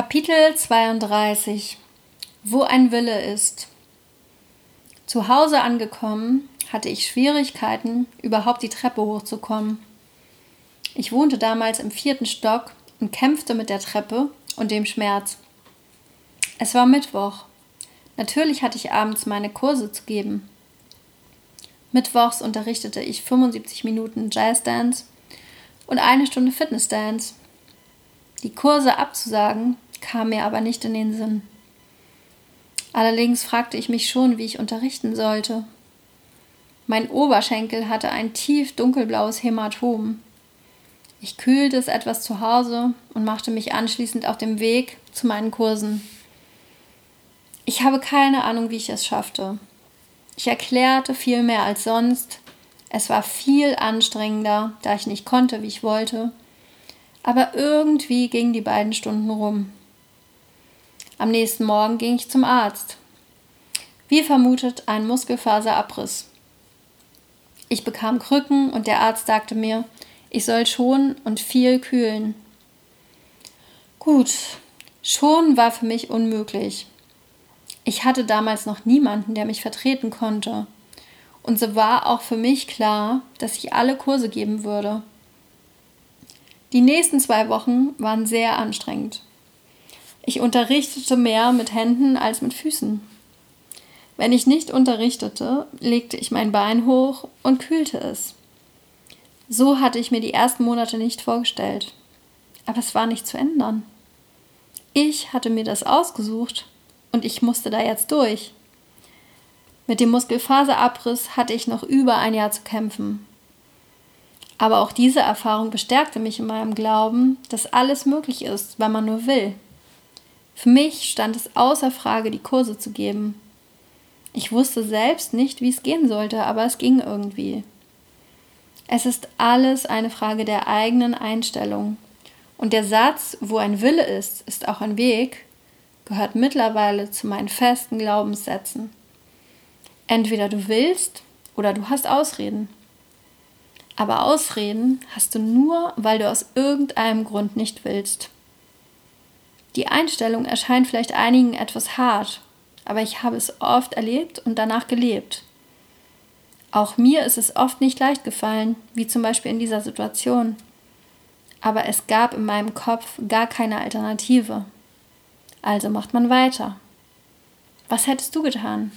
Kapitel 32 Wo ein Wille ist. Zu Hause angekommen, hatte ich Schwierigkeiten, überhaupt die Treppe hochzukommen. Ich wohnte damals im vierten Stock und kämpfte mit der Treppe und dem Schmerz. Es war Mittwoch. Natürlich hatte ich abends meine Kurse zu geben. Mittwochs unterrichtete ich 75 Minuten Jazzdance und eine Stunde Fitnessdance. Die Kurse abzusagen kam mir aber nicht in den Sinn. Allerdings fragte ich mich schon, wie ich unterrichten sollte. Mein Oberschenkel hatte ein tief dunkelblaues Hämatom. Ich kühlte es etwas zu Hause und machte mich anschließend auf dem Weg zu meinen Kursen. Ich habe keine Ahnung, wie ich es schaffte. Ich erklärte viel mehr als sonst. Es war viel anstrengender, da ich nicht konnte, wie ich wollte aber irgendwie gingen die beiden Stunden rum. Am nächsten Morgen ging ich zum Arzt. Wie vermutet, ein Muskelfaserabriss. Ich bekam Krücken und der Arzt sagte mir, ich soll schon und viel kühlen. Gut, schon war für mich unmöglich. Ich hatte damals noch niemanden, der mich vertreten konnte. Und so war auch für mich klar, dass ich alle Kurse geben würde. Die nächsten zwei Wochen waren sehr anstrengend. Ich unterrichtete mehr mit Händen als mit Füßen. Wenn ich nicht unterrichtete, legte ich mein Bein hoch und kühlte es. So hatte ich mir die ersten Monate nicht vorgestellt. Aber es war nicht zu ändern. Ich hatte mir das ausgesucht und ich musste da jetzt durch. Mit dem Muskelfaserabriss hatte ich noch über ein Jahr zu kämpfen. Aber auch diese Erfahrung bestärkte mich in meinem Glauben, dass alles möglich ist, wenn man nur will. Für mich stand es außer Frage, die Kurse zu geben. Ich wusste selbst nicht, wie es gehen sollte, aber es ging irgendwie. Es ist alles eine Frage der eigenen Einstellung. Und der Satz, wo ein Wille ist, ist auch ein Weg, gehört mittlerweile zu meinen festen Glaubenssätzen. Entweder du willst oder du hast Ausreden. Aber Ausreden hast du nur, weil du aus irgendeinem Grund nicht willst. Die Einstellung erscheint vielleicht einigen etwas hart, aber ich habe es oft erlebt und danach gelebt. Auch mir ist es oft nicht leicht gefallen, wie zum Beispiel in dieser Situation. Aber es gab in meinem Kopf gar keine Alternative. Also macht man weiter. Was hättest du getan?